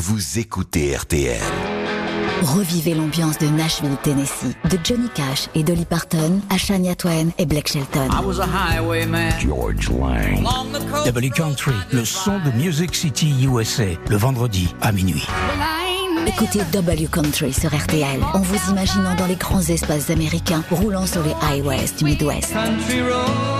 vous écoutez RTL. Revivez l'ambiance de Nashville, Tennessee, de Johnny Cash et Dolly Parton à Shania Twain et Blake Shelton. I was a highwayman. George Lang. W Country, le son de Music City USA, le vendredi à minuit. Écoutez W Country sur RTL en vous imaginant dans les grands espaces américains roulant sur les highways du Midwest. Country road.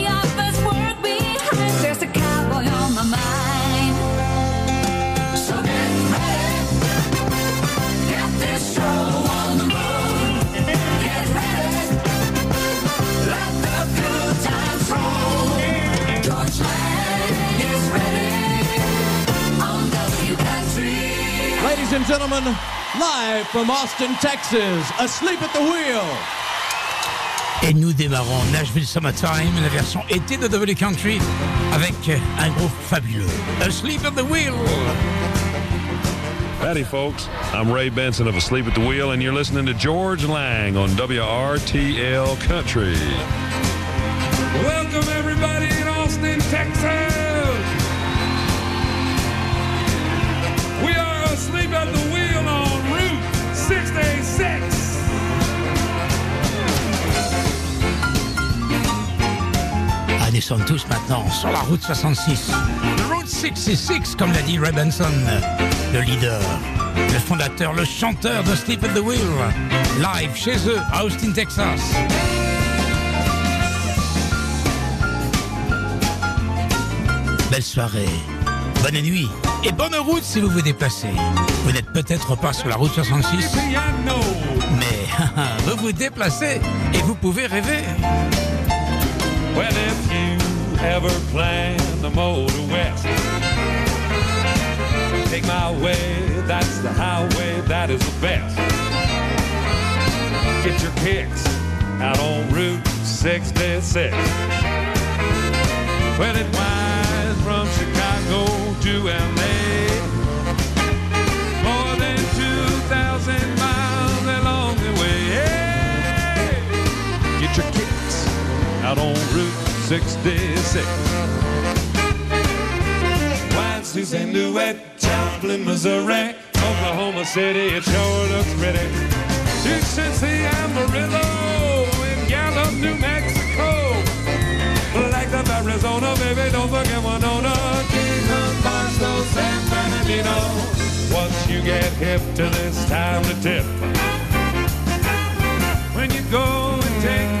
Ladies and gentlemen, live from Austin, Texas, asleep at the wheel. Et nous démarrons Nashville Summertime, la version été de W Country, avec euh, un groupe fabuleux. Asleep at the Wheel. Howdy, folks. I'm Ray Benson of Asleep at the Wheel, and you're listening to Georges Lang on WRTL Country. Welcome everybody in Austin, Texas. Asleep at the wheel on Route 66. Ah, nous sommes tous maintenant sur la route 66. The Route 66, comme l'a dit Ray Benson, le leader, le fondateur, le chanteur de Sleep at the Wheel, live chez eux à Austin, Texas. Belle soirée, bonne nuit et bonne route si vous vous déplacez. Vous n'êtes peut-être pas sur la route 66, Piano. mais vous vous déplacez et vous pouvez rêver. Well, if you ever plan to motor west, take my way, that's the highway, that is the best. Get your kicks out on Route 66. Well, it winds from Chicago to LA. Out on Route 66. Winds to St. Louis, Joplin, Missouri, Oklahoma City, it sure looks pretty. Should see Amarillo in Gallup, New Mexico. Like the Arizona, baby, don't forget Winona, Kingman, Barstow, San Bernardino. Once you get hip to this time to tip. When you go and take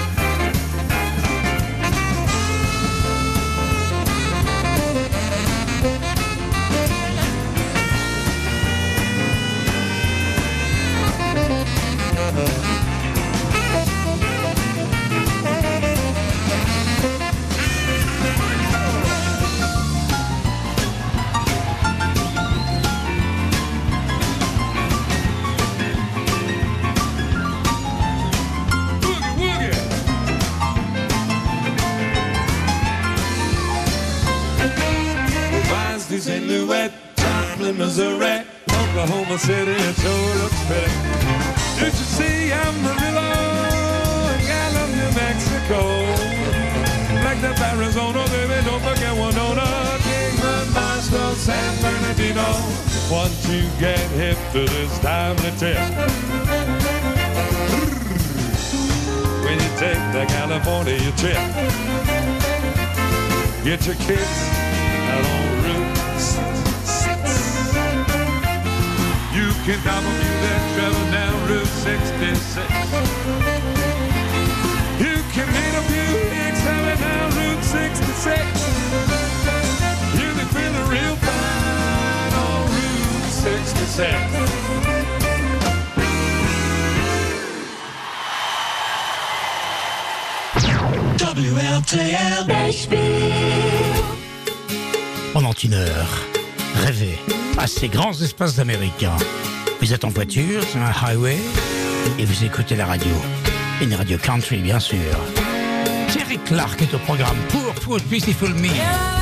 City, it sure looks pretty. You should see Amarillo, Gallup, New Mexico. Like the Arizona, baby, don't forget Winona, Kingman, Barstow, San Bernardino. Once you get hip to this timely tip. when you take the California trip. Get your kids out on Route can double view that travel down Route 66. You can meet a few traveling down Route 66. You can feel the real fine on Route 66. pendant une heure. Rêvez à ces grands espaces américains. Vous êtes en voiture sur un highway et vous écoutez la radio. Une radio country, bien sûr. Terry Clark est au programme pour Poor Beautiful Me.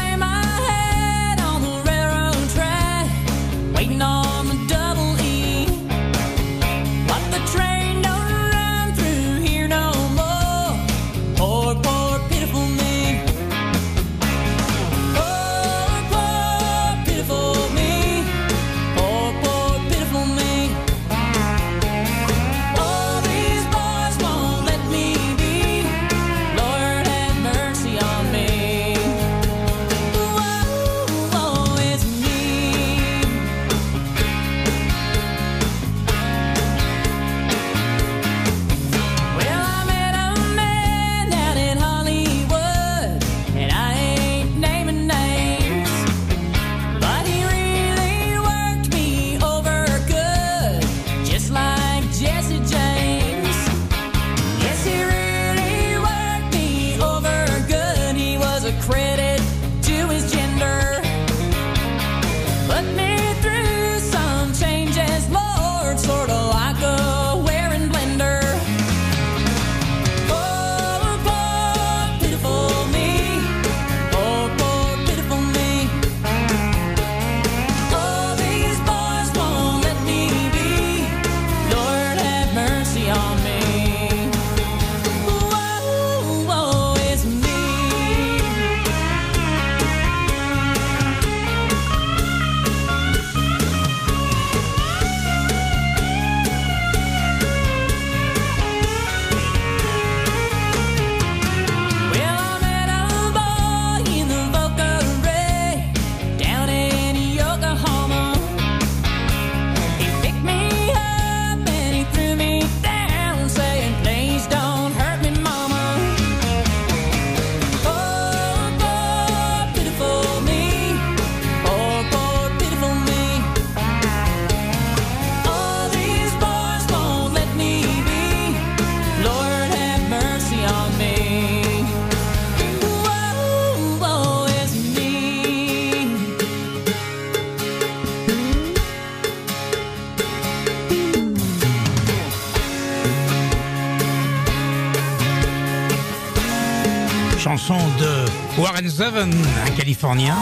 Warren Zevon, un Californien.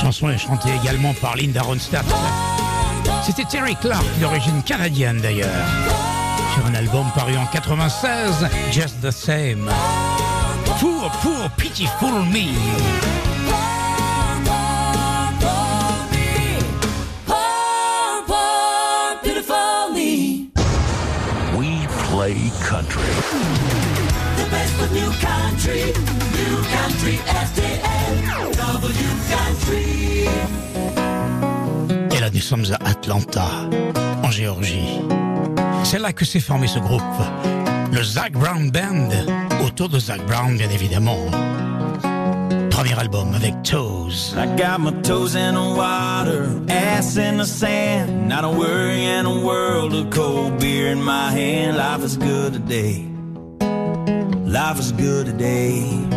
Chanson est chantée également par Linda Ronstadt. C'était Terry Clark, d'origine canadienne d'ailleurs. Sur un album paru en 96, Just the Same. Poor, poor, pitiful me. Poor, poor, pitiful me. We play country. The best of new country, Et là, nous sommes à Atlanta, en Géorgie. C'est là que s'est formé ce groupe, le Zach Brown Band, autour de Zach Brown, bien évidemment. Premier album avec Toes. I got my toes in the water, ass in the sand. Not a worry in a world of cold beer in my hand. Life is good today. Life is good today.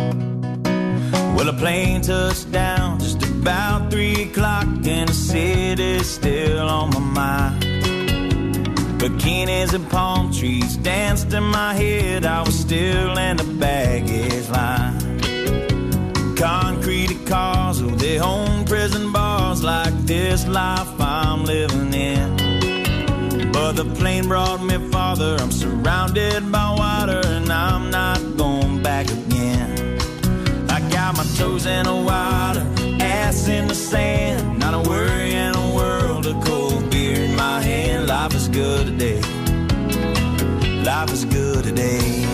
Well, a plane touched down just about three o'clock, and the city's still on my mind. Bikinis and palm trees danced in my head. I was still in the baggage line. Concrete cars, oh, they own prison bars like this life I'm living in. But the plane brought me farther. I'm surrounded by water and I'm not going toes in the water, ass in the sand. Not a worry in a world of cold beer in my hand. Life is good today. Life is good today.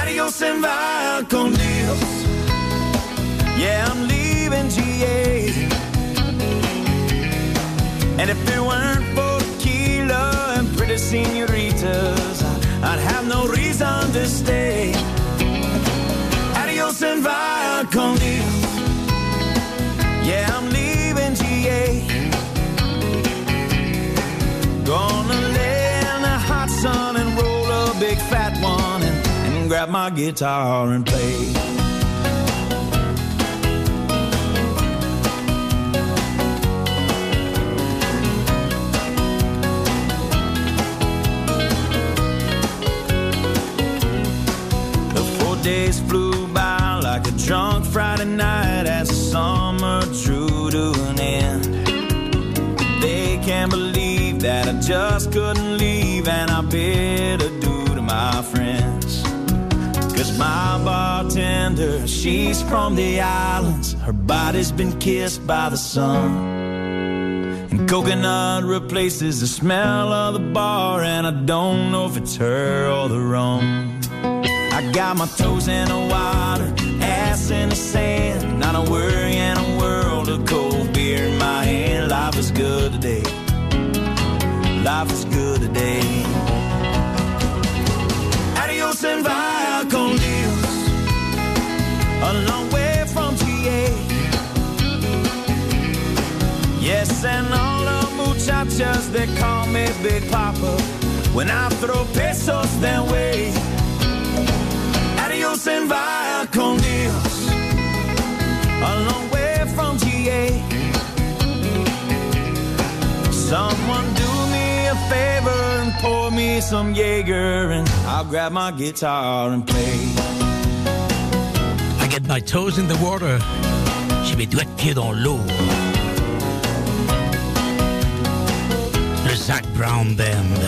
Adios and via con Dios. Yeah, I'm leaving GA. And if it weren't for tequila and pretty senoritas, I'd have no reason to stay sen var kom Yeah, I'm leaving GA. Gonna lay in the hot sun and roll a big fat one and, and grab my guitar and play. The four days flew Friday night as the summer drew to an end. They can't believe that I just couldn't leave, and I bid adieu to my friends. Cause my bartender, she's from the islands. Her body's been kissed by the sun. And coconut replaces the smell of the bar, and I don't know if it's her or the rum. I got my toes in the water, ass in the sand. Not a worry in a world of cold beer in my hand. Life is good today. Life is good today. Adios and via con Dios. A long way from GA. Yes, and all the muchachas, they call me Big Papa. When I throw pesos their way. Adios and via favor and pour me some Jaeger, and I'll grab my guitar and play. I get my toes in the water. J'ai mes doigts de pied dans l'eau. Le Zac Brown Band.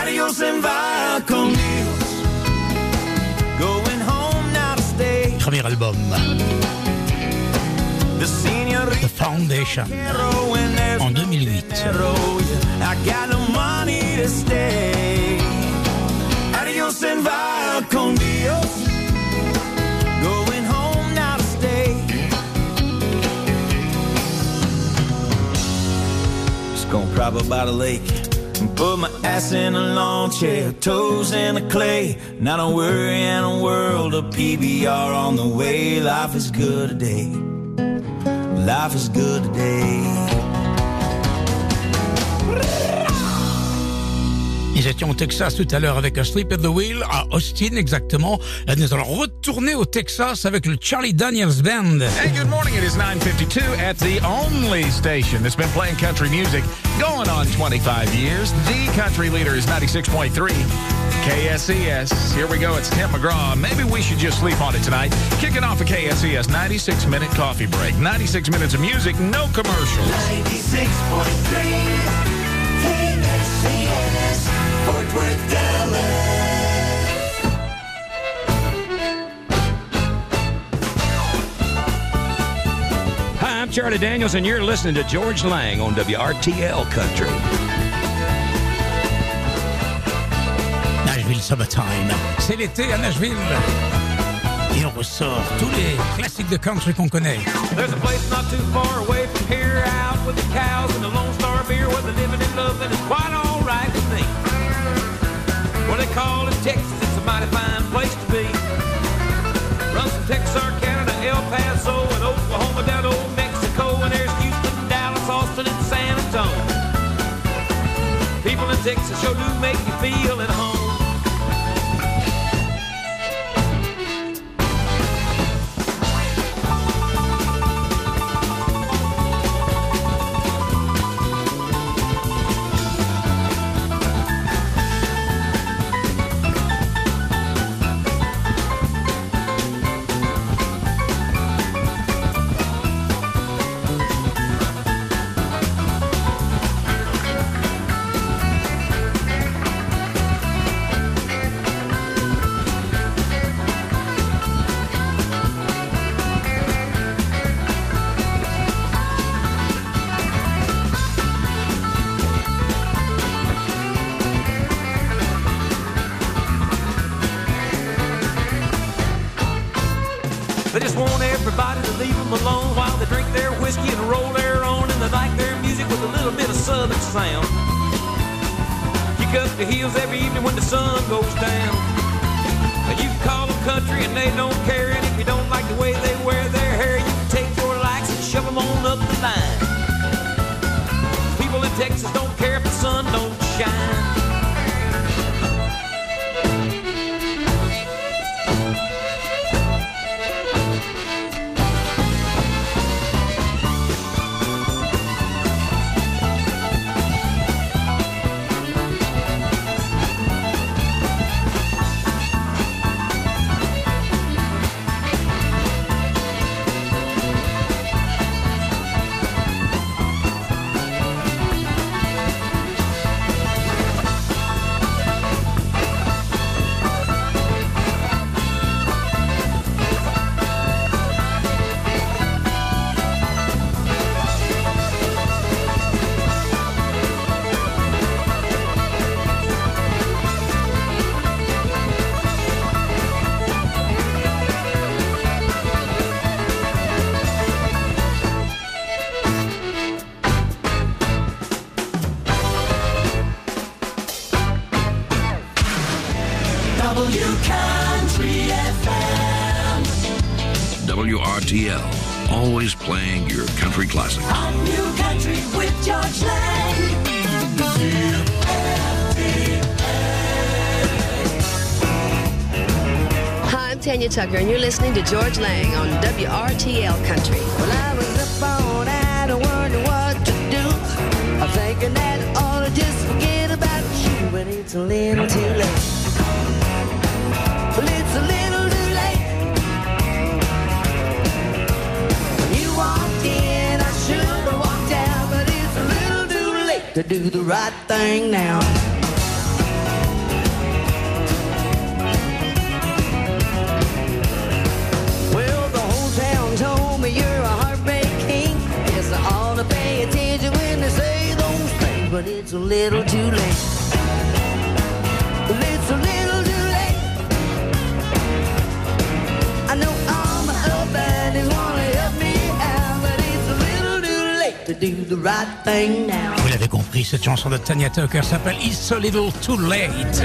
Adios and via con Dios. Going home now to stay. Premier album. The Foundation. En 2008. I got no money to stay. Adios and via con Dios. Going home now to stay. Gonna up by the lake and put my ass in a lawn chair, toes in the clay. Not a worry in a world of PBR on the way. Life is good today. Life is good today. Nous étions au Texas tout à l'heure avec un Sleep at the Wheel à Austin exactement. Là, nous allons retourner au Texas avec le Charlie Daniels Band. Hey, good morning. It is 9:52 at the only station that's been playing country music going on 25 years. The country leader is 96.3 KSCS. Here we go. It's Tim McGraw. Maybe we should just sleep on it tonight. Kicking off a KSCS 96 minute coffee break. 96 minutes of music, no commercials. 96.3 KSCS Fort Worth, Dallas. Hi, I'm Charlie Daniels, and you're listening to Georges Lang on WRTL Country. Nashville Summertime. C'est l'été à Nashville. Et on ressort tous les classiques de country qu'on connaît. There's a place not too far away from here, out with the cows and the call it Texas, it's a mighty fine place to be. Runs from Texarkana to El Paso and Oklahoma down to Old Mexico, and there's Houston, Dallas, Austin, and San Antonio. People in Texas sure do make you feel at home. Want everybody to leave them alone while they drink their whiskey and roll their own, and they like their music with a little bit of southern sound. Kick up the heels every evening when the sun goes down. And you call them country and they don't care, and if you don't like the way they wear their hair, you can take your likes and shove them on up the line. People in Texas don't care if the sun don't shine. Tanya Tucker, and you're listening to Georges Lang on WRTL Country. Well, I was up all night, I wonder what to do. I'm thinking that I ought to just forget about you, but it's a little too late. Well, it's a little too late. When you walked in, I should have walked out, but it's a little too late to do the right thing now. But it's a little too late. Well, it's a little too late. I know I'm up and is wanna help me out, but it's a little too late to do the right thing now. Vous l'avez compris, cette chanson de Tanya Tucker s'appelle It's a Little Too Late.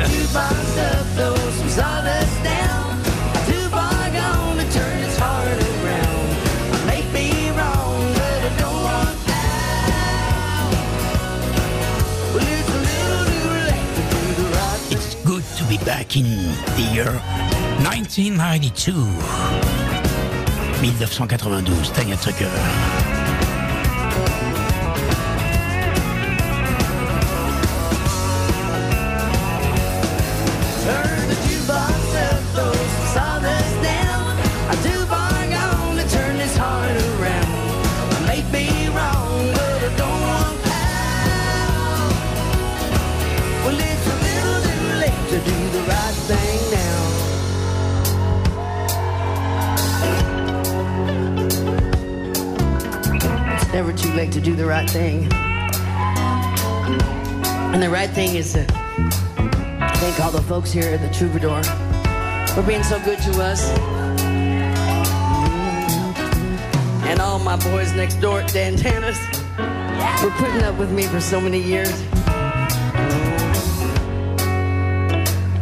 Back in the year 1992. 1992, Tanya Tucker. Late to do the right thing. And the right thing is to thank all the folks here at the Troubadour for being so good to us. And all my boys next door at Dantana's for putting up with me for so many years.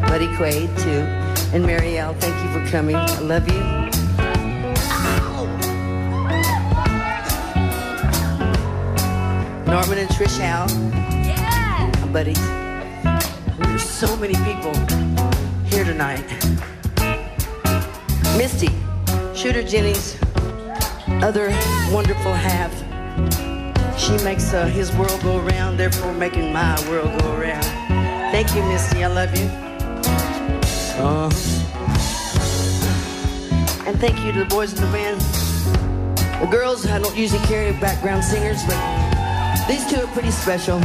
Buddy Quaid, too. And Marielle, thank you for coming. I love you. Norman and Trish Howe. Yeah. My buddies. There's so many people here tonight. Misty, Shooter Jennings, other wonderful half. She makes uh, his world go around, therefore making my world go around. Thank you, Misty. I love you. Uh-huh. And thank you to the boys in the band. The girls, I don't usually carry background singers, but these two are pretty special.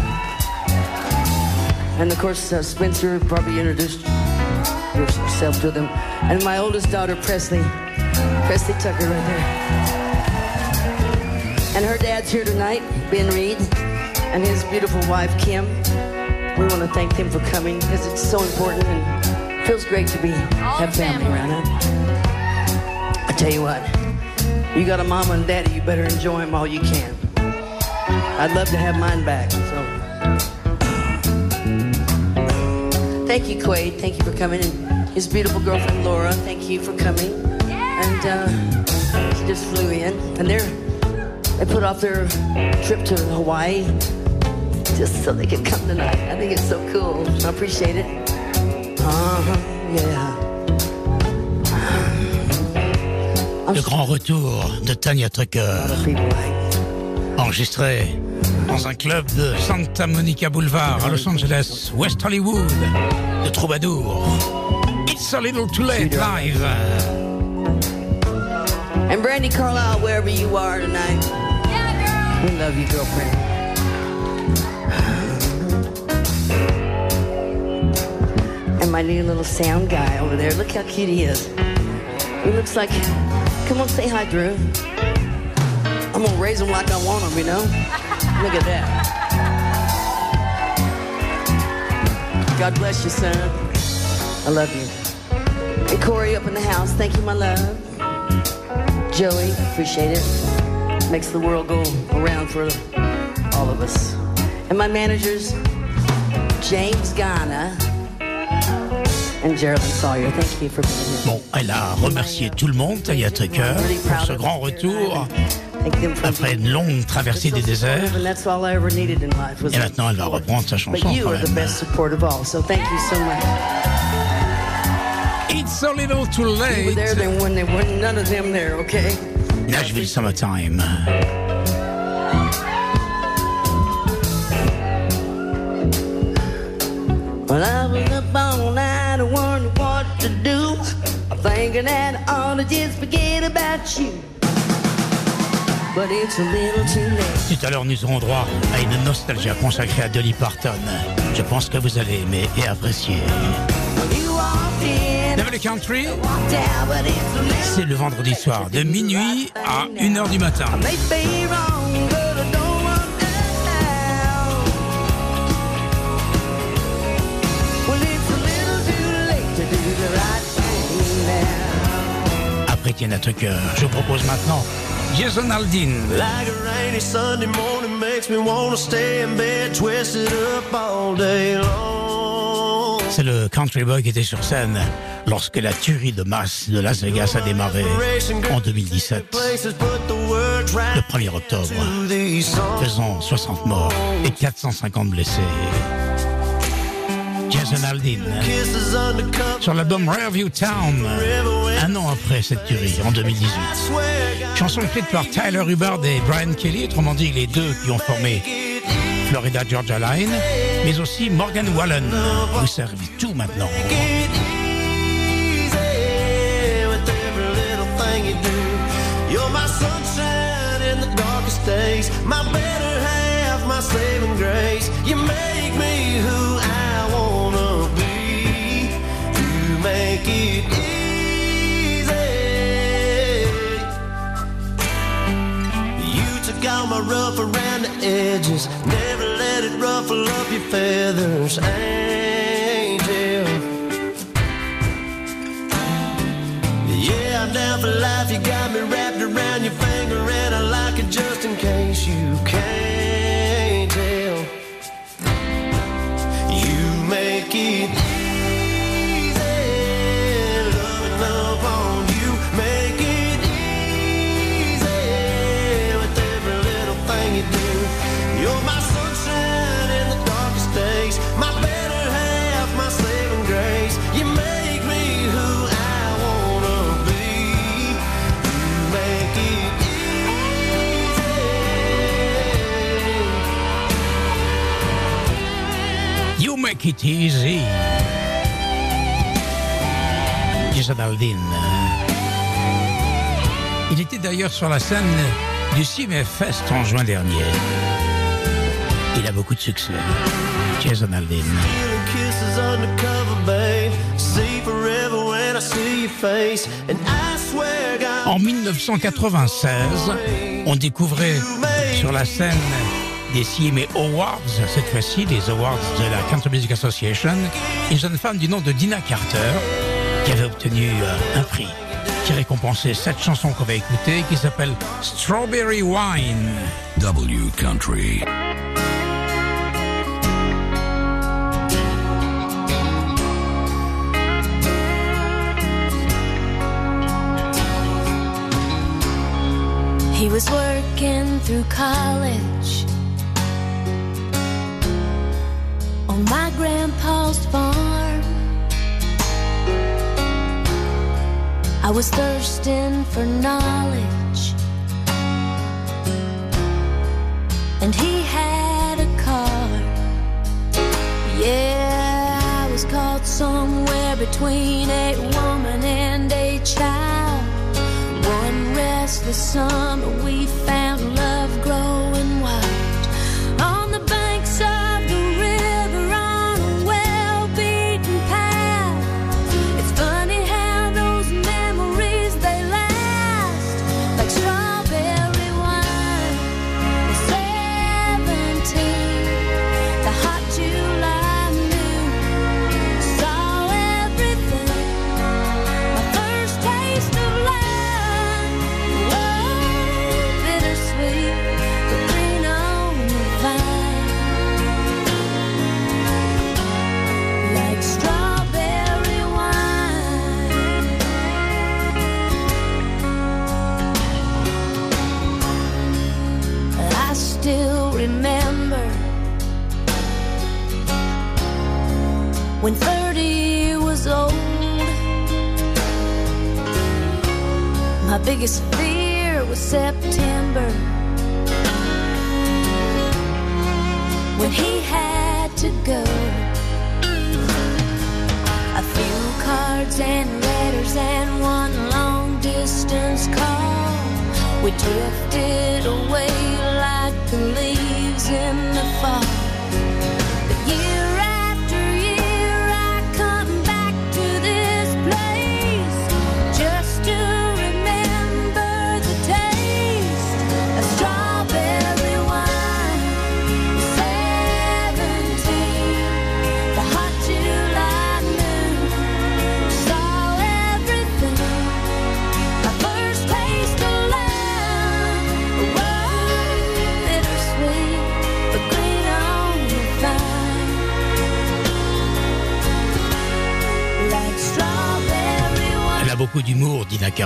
And of course, uh, Spencer probably introduced yourself to them. And my oldest daughter, Presley. Presley Tucker, right there. And her dad's here tonight, Ben Reed, and his beautiful wife, Kim. We want to thank them for coming because it's so important and it feels great to be have family around. Huh? I tell you what, you got a mama and daddy, you better enjoy them all you can. I'd love to have mine back. So. Thank you, Quaid. Thank you for coming. And his beautiful girlfriend, Laura, thank you for coming. And uh, she just flew in. And they're, they put off their trip to Hawaii just so they could come tonight. I think it's so cool. I appreciate it. Uh-huh, yeah. Le grand retour de Tanya Tucker. Enregistré dans un club de Santa Monica Boulevard à Los Angeles, West Hollywood, de Troubadour. It's a little too late live. And Brandi Carlile, wherever you are tonight. Yeah, girl. We love you, girlfriend. And my new little sound guy over there. Look how cute he is. He looks like. Come on, say hi, Drew. I'm gonna raise him like I want him, you know? Look at that. God bless you, son. I love you. And Corey up in the house, thank you, my love. Joey, appreciate it. Makes the world go around for all of us. And my managers, James Ghana and and Geraldine Sawyer. Thank you for being here. Bon, elle a remercié tout le monde, Tanya Tucker, pour ce grand retour après une longue traversée des déserts. And that's all I ever needed in life was Et maintenant, elle va reprendre sa chanson But you quand are the même. best support of all, so thank you so much. It's a little too You were late. there then when there were none of them there, okay? Nashville Summertime. Well, I was up all night, I wondered what to do. I'm thinking that I ought to just forget about you. Tout à l'heure, nous aurons droit à une nostalgie consacrée à Dolly Parton. Je pense que vous allez aimer et apprécier. You walked in, Double Country, walked out, but it's a little c'est le vendredi soir, de minuit à 1h du matin. may be wrong, but I don't want out. Well, it's a little too late to do the right thing now. Après Tanya Tucker, je vous propose maintenant Jason Aldean. Like a rainy Sunday morning makes me wanna stay in bed, twisted up all day long. C'est le country boy qui était sur scène lorsque la tuerie de masse de Las Vegas a démarré en 2017, Places put the words right le 1er octobre, faisant 60 morts et 450 blessés. Jason Aldean, sur l'album Rearview Town, un an après cette tuerie, en 2018. Chanson écrite par Tyler Hubbard et Brian Kelly, autrement dit les deux qui ont formé Florida Georgia Line, mais aussi Morgan Wallen, vous servez tout maintenant. with every little thing All my rough around the edges, never let it ruffle up your feathers, angel. Yeah, I'm down for life. You got me wrapped around your finger, and I like it just in case easy. Issa Il était d'ailleurs sur la scène du CIMFest en juin dernier. Il a beaucoup de succès. Jason Aldean. En 1996, on découvrait sur la scène des CMA Awards, cette fois-ci des Awards de la Country Music Association, une jeune femme du nom de Dina Carter qui avait obtenu euh, un prix qui récompensait cette chanson qu'on va écouter qui s'appelle Strawberry Wine. W Country. He was working through college on my grandpa's farm. I was thirsting for knowledge, and he had a car. Yeah, I was caught somewhere between a woman and a child. One restless summer, we found biggest fear was September when he had to go. A few cards and letters and one long distance call. We drifted away like the leaves in the fall.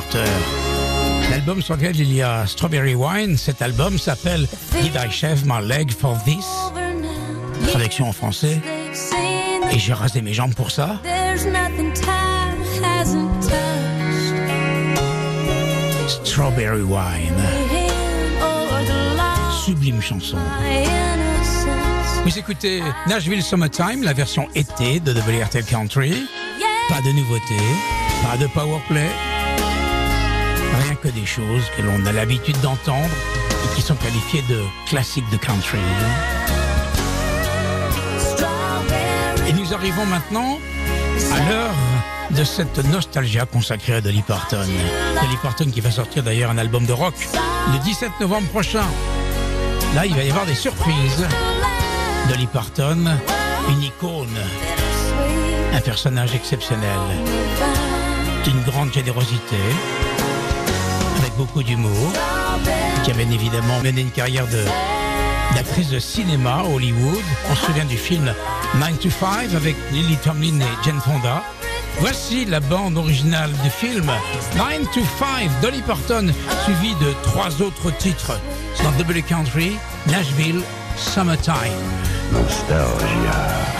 Carter. L'album sur lequel il y a Strawberry Wine, cet album s'appelle Did I Shave My Leg for This? Traduction en français. Et j'ai rasé mes jambes pour ça. There's nothing time hasn't touched. Strawberry Wine. Sublime chanson. Vous écoutez Nashville Summertime, la version été de WRTL Country. Pas de nouveautés, pas de powerplay. Que des choses que l'on a l'habitude d'entendre et qui sont qualifiées de classiques de country. Et nous arrivons maintenant à l'heure de cette nostalgia consacrée à Dolly Parton. Dolly Parton qui va sortir d'ailleurs un album de rock le 17 novembre prochain. Là, il va y avoir des surprises. Dolly Parton, une icône, un personnage exceptionnel, d'une grande générosité, beaucoup d'humour, qui a bien évidemment mené une carrière de d'actrice de cinéma Hollywood. On se souvient du film 9 to 5 avec Lily Tomlin et Jane Fonda. Voici la bande originale du film 9 to 5, Dolly Parton, suivi de trois autres titres dans Double Country, Nashville, Summertime. Nostalgia.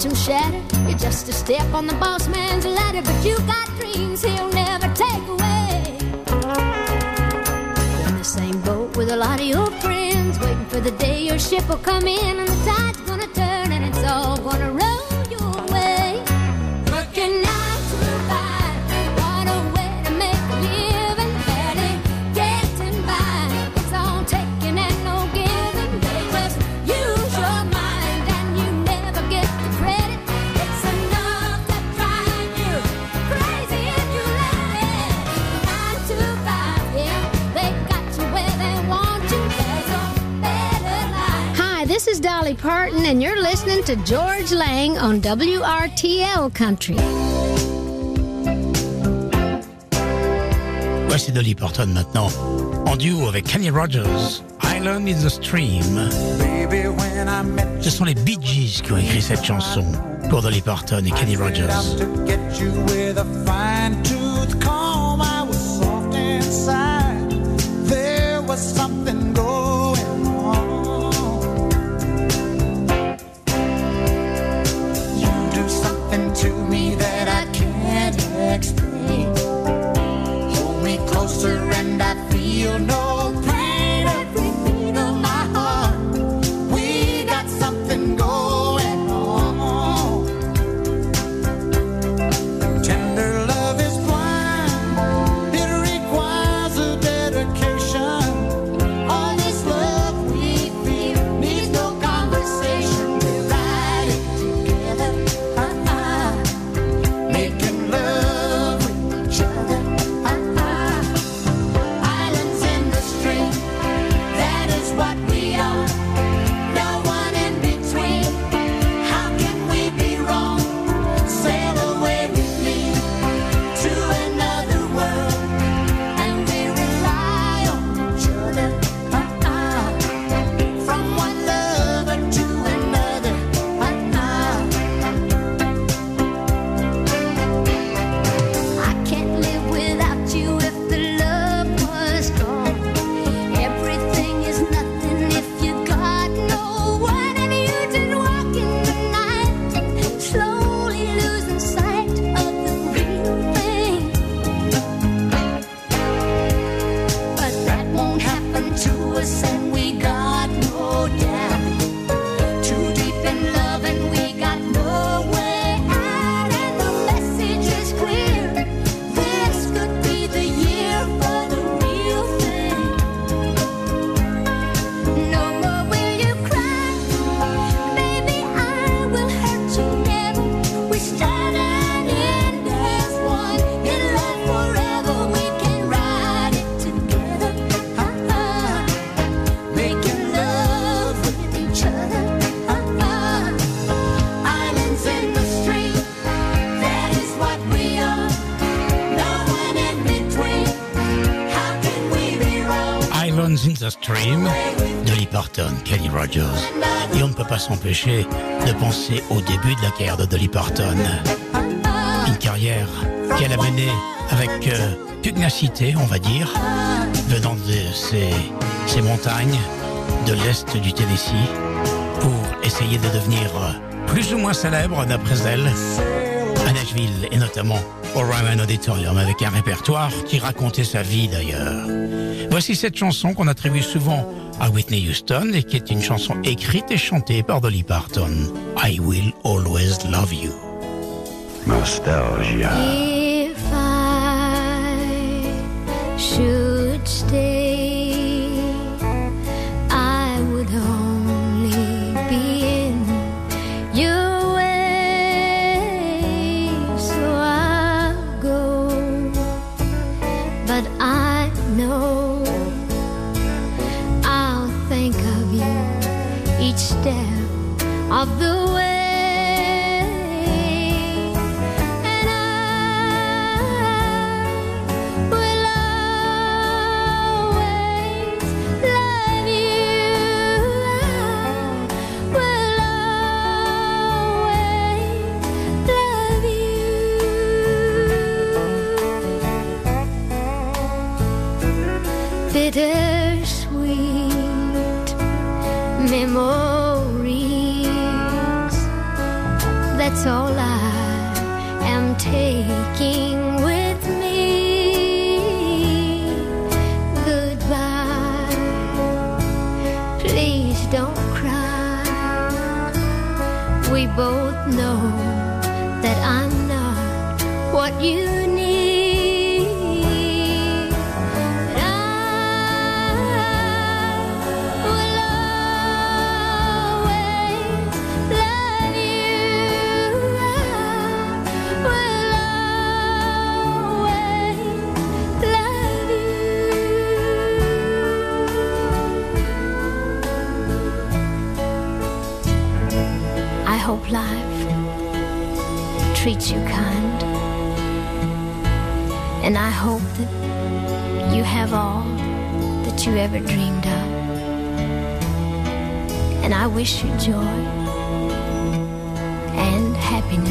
just to shatter. You're just a step on the boss man's ladder, but you got dreams he'll never take away. In the same boat with a lot of your friends, waiting for the day your ship will come in and the tide's is Dolly Parton, and you're listening to Georges Lang on WRTL Country. Voici Dolly Parton maintenant, en duo avec Kenny Rogers, Island in the Stream. Ce sont les Bee Gees qui ont écrit cette chanson pour Dolly Parton et Kenny Rogers. to get you s'empêcher de penser au début de la carrière de Dolly Parton. Une carrière qu'elle a menée avec euh, pugnacité, on va dire, venant de ces, ces montagnes de l'est du Tennessee, pour essayer de devenir euh, plus ou moins célèbre, d'après elle, à Nashville et notamment au Ryman Auditorium avec un répertoire qui racontait sa vie d'ailleurs. Voici cette chanson qu'on attribue souvent à Whitney Houston et qui est une chanson écrite et chantée par Dolly Parton. I will always love you. Nostalgia.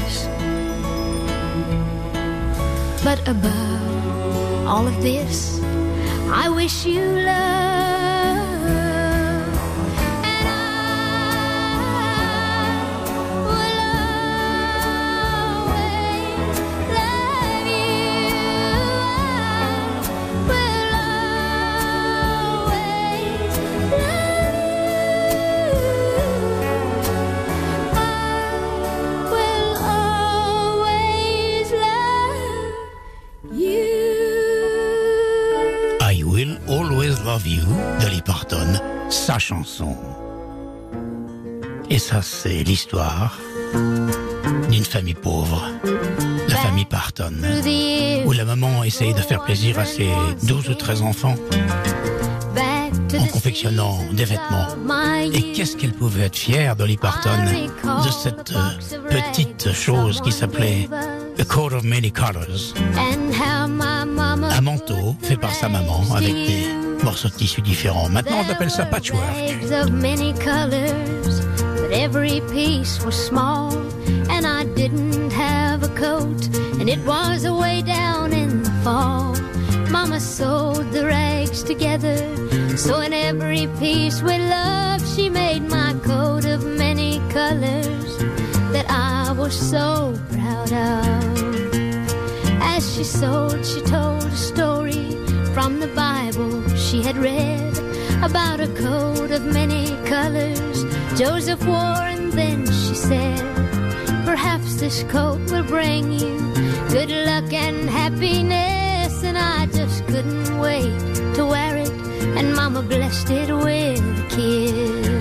Happiness. But above all of this, I wish you love. Love You, Dolly Parton, sa chanson. Et ça, c'est l'histoire d'une famille pauvre, la famille Parton, où la maman essaye de faire plaisir à ses 12 ou 13 enfants to en confectionnant des vêtements. Et qu'est-ce qu'elle pouvait être fière, Dolly Parton, de cette euh, petite chose qui s'appelait A Coat of Many Colors. Un manteau fait par sa maman avec des morceaux de tissu différents. Maintenant, on appelle ça patchwork. Bags of many colors, but every piece was small, and I didn't have a coat, and it was away down in the fall. Mama sewed the rags together, so in every piece with love, she made my coat of many colors that I was so proud of. As she sewed, she told a story from the Bible she had read about a coat of many colors Joseph wore, and then she said, Perhaps this coat will bring you good luck and happiness. And I just couldn't wait to wear it, and Mama blessed it with a kiss.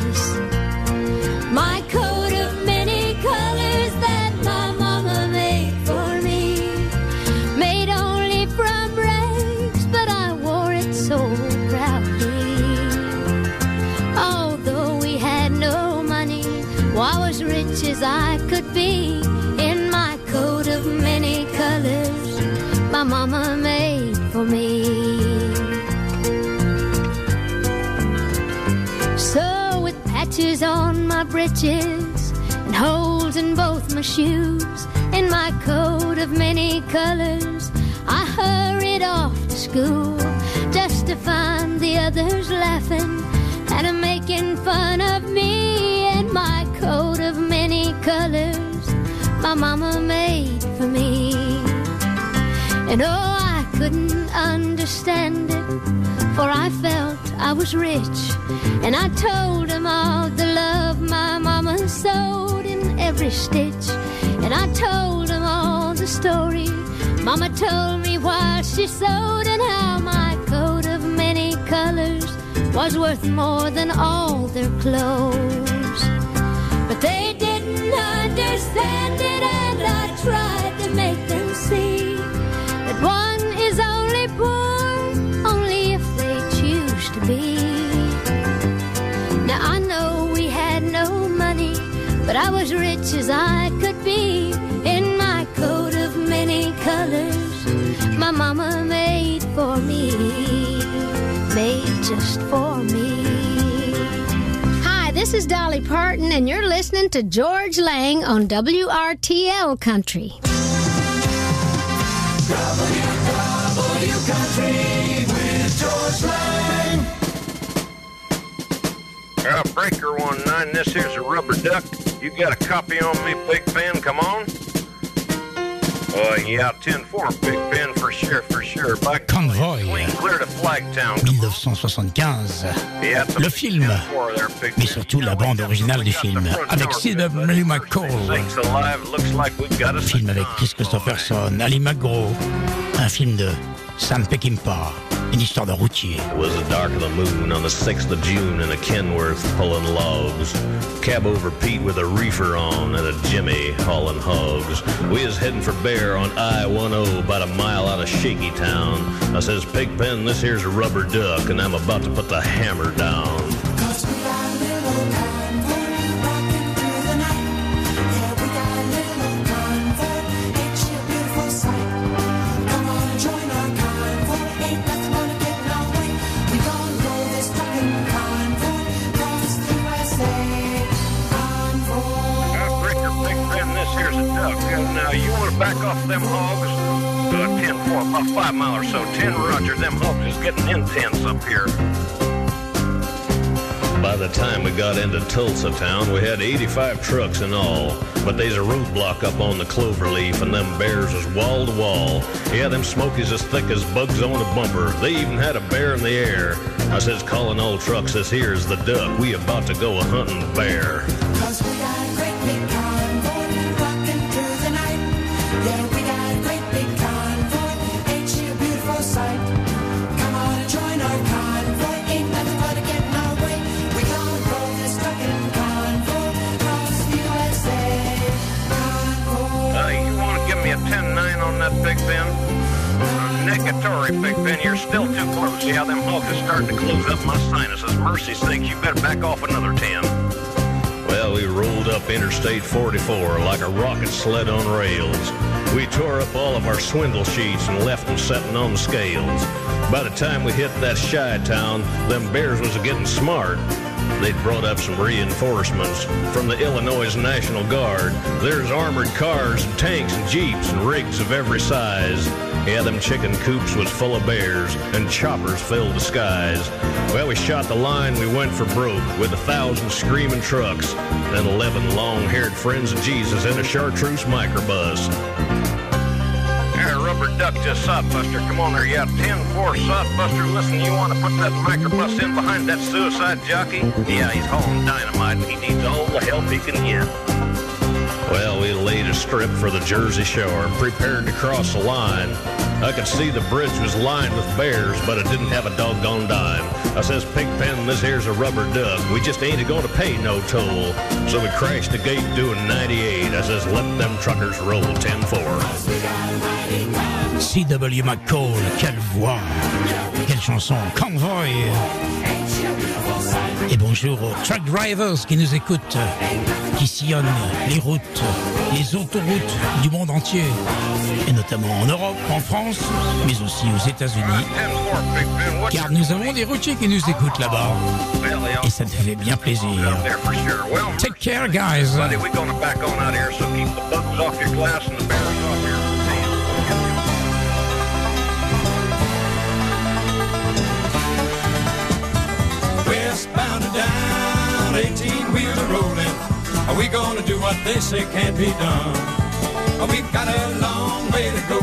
My breeches and holes in both my shoes. In my coat of many colors, I hurried off to school just to find the others laughing and making fun of me in my coat of many colors my mama made for me. And oh, I couldn't understand it, for I felt I was rich. And I told them all sewed in every stitch. And I told him all the story mama told me while she sewed, and how my coat of many colors was worth more than all their clothes. But they didn't understand it, and I tried to make them I was rich as I could be in my coat of many colors. My mama made for me, made just for me. Hi, this is Dolly Parton, and you're listening to Georges Lang on WRTL Country. W Country with Georges Lang. Uh, breaker one nine. This here's a rubber duck. You got a copy on me, Big Ben? Come on. Uh, yeah, 10-4, Big Ben, for sure, for sure. By Convoy, clear to Flagtown. 1975. Yeah, Le film, 10-4 there, mais surtout la bande originale du film, avec C.W. McCall. Like film avec Chris Christopherson, Ali McGraw, un film de Sam Peckinpah, routier. It was the dark of the moon on the 6th of June in a Kenworth pulling logs. Cab over Pete with a reefer on and a Jimmy hauling hogs. We is heading for Bear on I-10 about a mile out of Shaky Town. I says, Pigpen, this here's a rubber duck and I'm about to put the hammer down. Off them hogs? Uh, 10-4, about five mile or so. 10 Roger, them hogs is getting intense up here. By the time we got into Tulsa town, we had 85 trucks in all. But there's a roadblock up on the Cloverleaf, and them bears is wall to wall. Yeah, them smokies as thick as bugs on a bumper. They even had a bear in the air. I says, calling all trucks, says, here's the duck. We about to go a hunting bear. Big Ben, you're still too close. Yeah, them hawks are starting to close up my sinuses. Mercy sakes, you better back off another 10. Well, we rolled up Interstate 44 like a rocket sled on rails. We tore up all of our swindle sheets and left them setting on the scales. By the time we hit that Chi-town, them bears was getting smart. They'd brought up some reinforcements from the Illinois National Guard. There's armored cars and tanks and jeeps and rigs of every size. Yeah, them chicken coops was full of bears and choppers filled the skies. Well, we shot the line, we went for broke with a thousand screaming trucks and eleven long-haired friends of Jesus in a chartreuse microbus. Here, rubber duck just sodbuster. Come on there, yeah, 10-4 sodbuster. Listen, you want to put that microbus in behind that suicide jockey? Yeah, he's hauling dynamite and he needs all the help he can get. Well, we laid a strip for the Jersey Shore and prepared to cross the line. I could see the bridge was lined with bears, but it didn't have a doggone dime. I says, Pigpen, this here's a rubber duck. We just ain't to pay no toll. So we crashed the gate doing 98. I says, let them truckers roll 10-4. C.W. McCall, quelle voix, quelle chanson, Convoy. Et bonjour aux truck drivers qui nous écoutent, qui sillonnent les routes, les autoroutes du monde entier, et notamment en Europe, en France, mais aussi aux États-Unis, car nous avons des routiers qui nous écoutent là-bas, et ça nous fait bien plaisir. Take care, guys. Westbound and down, 18 wheeler rolling. Are we gonna do what they say can't be done? We've got a long way to go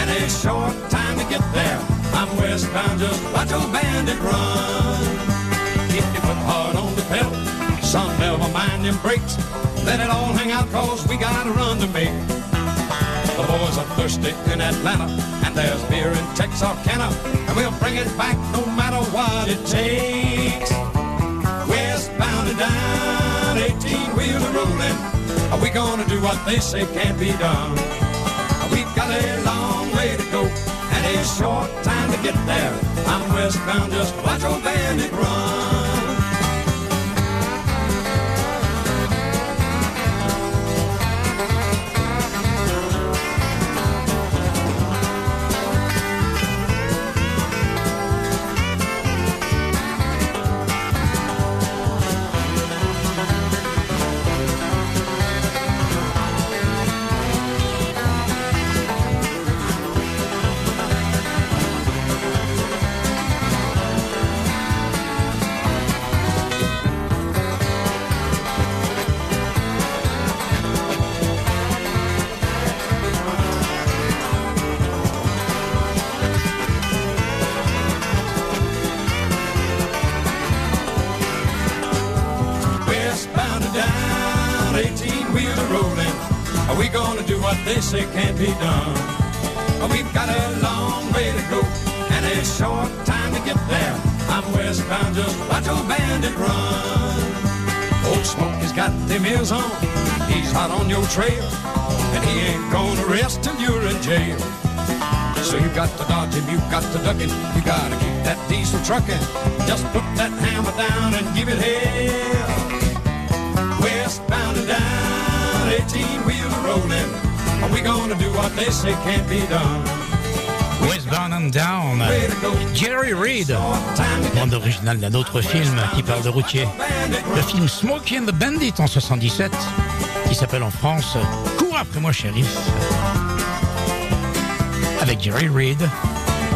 and a short time to get there. I'm westbound, just watch old bandit run. Keep your foot hard on the pedal, son, never mind them brakes. Let it all hang out, cause we got a run to make. The boys are thirsty in Atlanta, and there's beer in Texarkana, and we'll bring it back no matter what it takes. Down, 18 wheeler rolling. Are we gonna do what they say can't be done? We've got a long way to go and a short time to get there. I'm westbound, just watch old bandit run. Ears on, he's hot on your trail, and he ain't gonna rest till you're in jail. So you got to dodge him, you got to duck him, you gotta keep that diesel trucking. Just put that hammer down and give it hell. Westbound and down, 18 wheeler rolling. Are we gonna do what they say can't be done? Westbound and Down, Jerry Reed, bande originale d'un autre film qui parle de routier. Le film Smokey and the Bandit en 77, qui s'appelle en France Cours après moi, shérif. Avec Jerry Reed,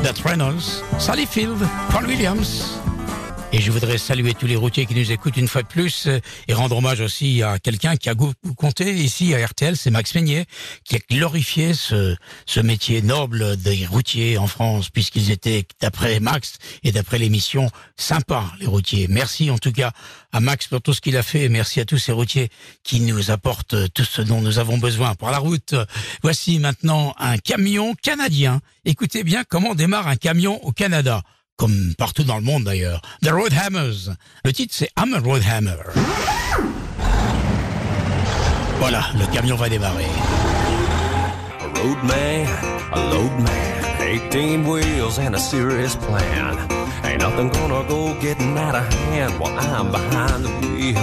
Dot Reynolds, Sally Field, Paul Williams. Et je voudrais saluer tous les routiers qui nous écoutent une fois de plus euh, et rendre hommage aussi à quelqu'un qui a compté ici à RTL, c'est Max Meignet, qui a glorifié ce, ce métier noble des routiers en France, puisqu'ils étaient, d'après Max et d'après l'émission, sympas, les routiers. Merci en tout cas à Max pour tout ce qu'il a fait et merci à tous ces routiers qui nous apportent tout ce dont nous avons besoin pour la route. Voici maintenant un camion canadien. Écoutez bien comment démarre un camion au Canada comme partout dans le monde d'ailleurs. The Road Hammers. Le titre c'est I'm a Road Hammer. Voilà, le camion va démarrer. A road man, a load man, 18 wheels and a serious plan. Ain't nothing gonna go getting out of hand while I'm behind the wheel.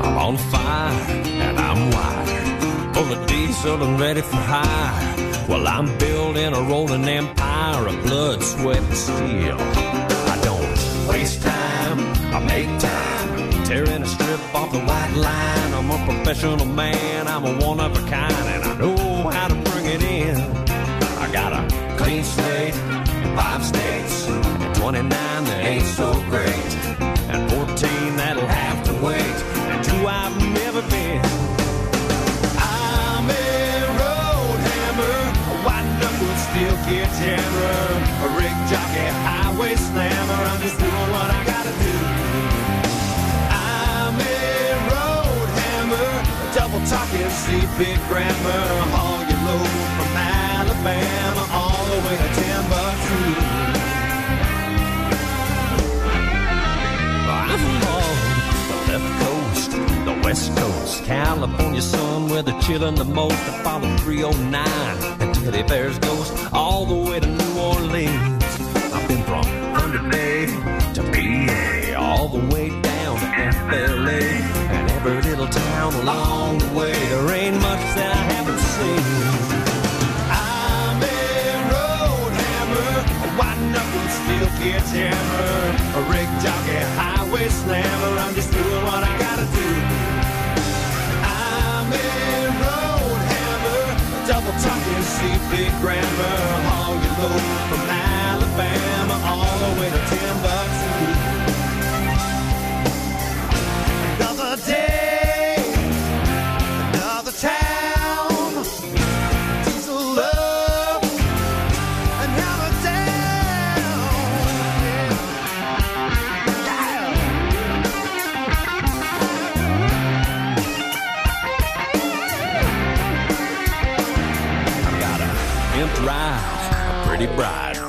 I'm on fire and I'm wired, full of diesel and ready for hire. While I'm building a rolling empire of blood, sweat, and steel. I don't waste time, I make time, tearing a strip off the white line. I'm a professional man, I'm a one of a kind, and I know how to bring it in. I got a clean slate, five states, 29 that ain't so great, kid jammer, a rig jockey, highway slammer. I'm just doing what I gotta do. I'm a road hammer, a double talking C-big grammar. Haul your load from Alabama all the way to Timbuktu. West coast, California sun where oh the chillin' the most. I followed 309 and Teddy Bear's Ghost all the way to New Orleans. I've been from Thunder Bay to PA, all the way down to FLA, and every little town along the way. There ain't much that I haven't seen. I'm a road hammer, knuckle steel kid jammer, a rig jockey, highway slammer. I'm just doing what I gotta talking CP grammar. I'm all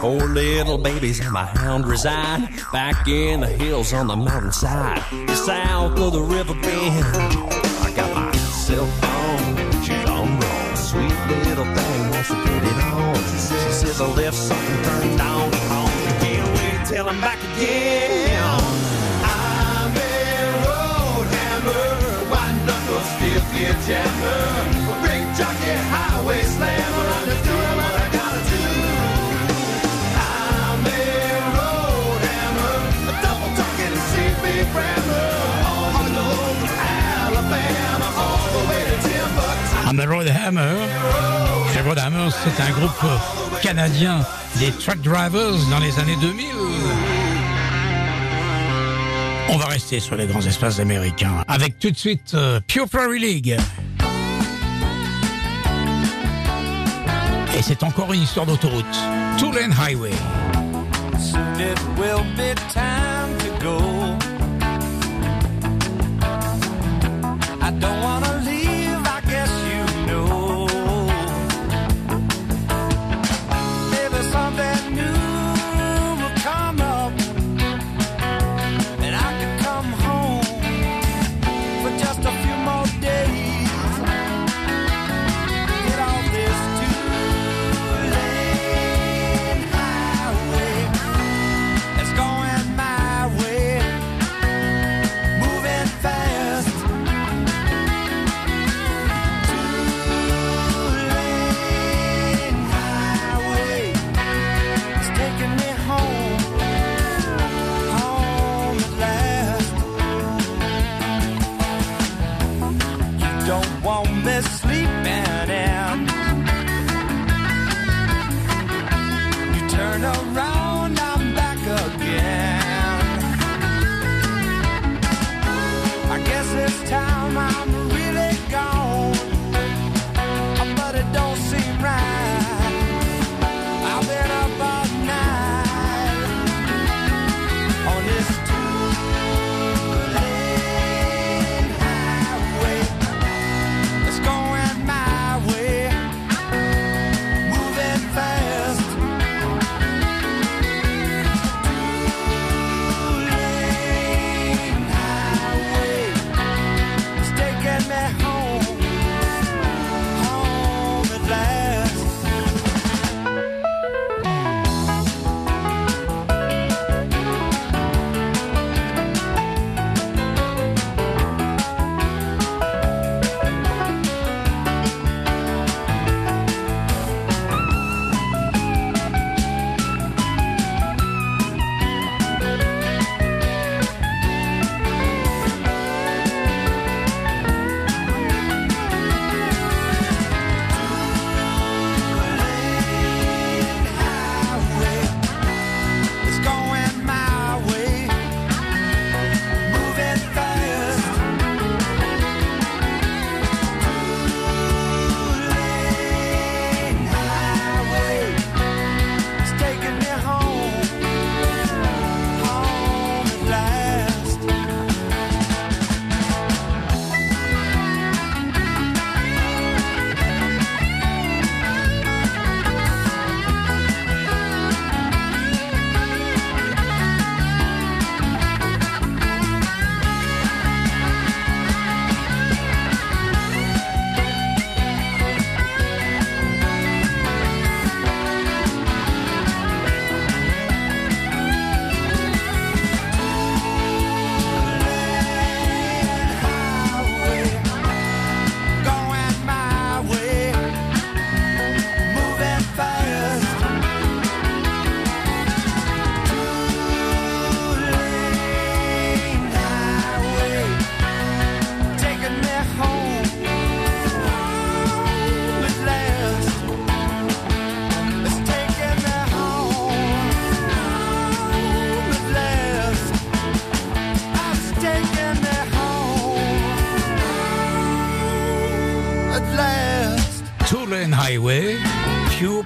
four little babies, and my hound reside back in the hills on the mountainside, south of the river bend. I got my cell phone, she's on roll, sweet little thing wants to get it on. She says, she says I left something turned on can't wait till I'm back again. I'm a road hammer, white knuckle steel gear jammer, big jockey highway slammer. I'm just doing what I gotta do. The the Road Hammer. Les Road Hammer, c'est un groupe canadien des truck drivers dans les années 2000. On va rester sur les grands espaces américains avec tout de suite euh, Pure Prairie League. Et c'est encore une histoire d'autoroute. Two Lane Highway. Soon it will be time to go.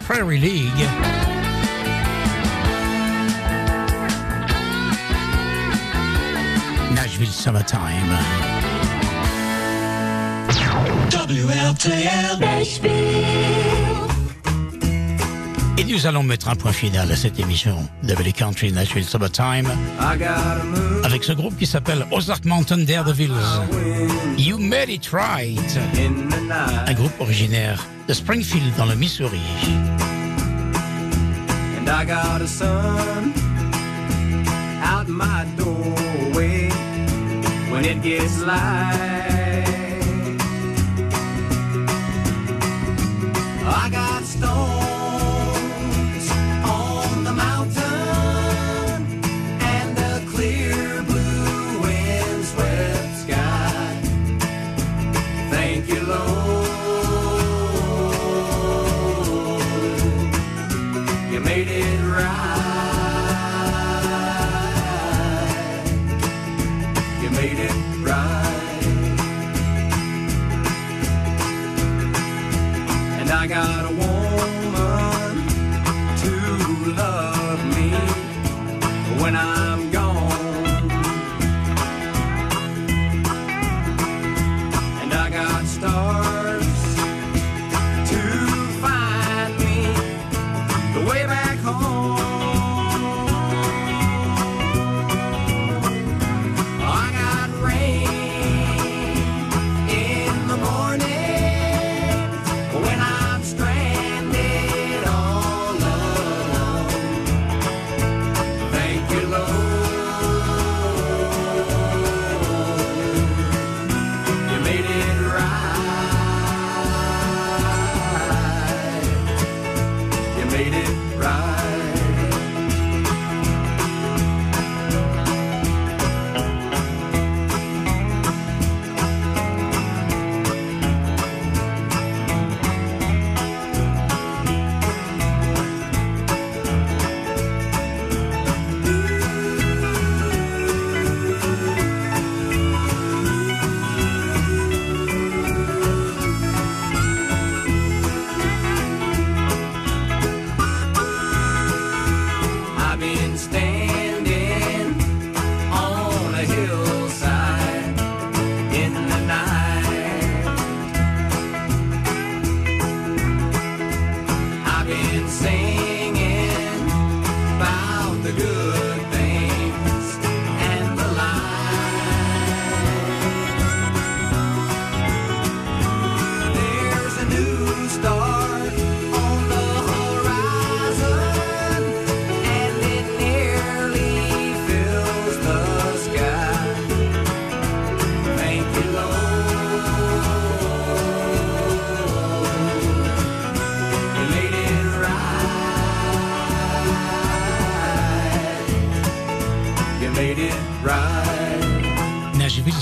Prairie League. Nashville Summertime. WLTL Et nous allons mettre un point final à cette émission de Valley Country Nashville Summertime avec ce groupe qui s'appelle Ozark Mountain Daredevils. You Made It Right. Un groupe originaire de Springfield dans le Missouri. And I got a son out my doorway when it gets light. I got stones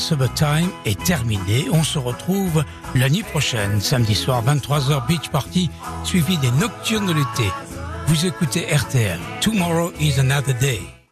Summertime est terminé. On se retrouve la nuit prochaine, samedi soir, 23h Beach Party, suivi des Nocturnes de l'été. Vous écoutez RTL. Tomorrow is another day.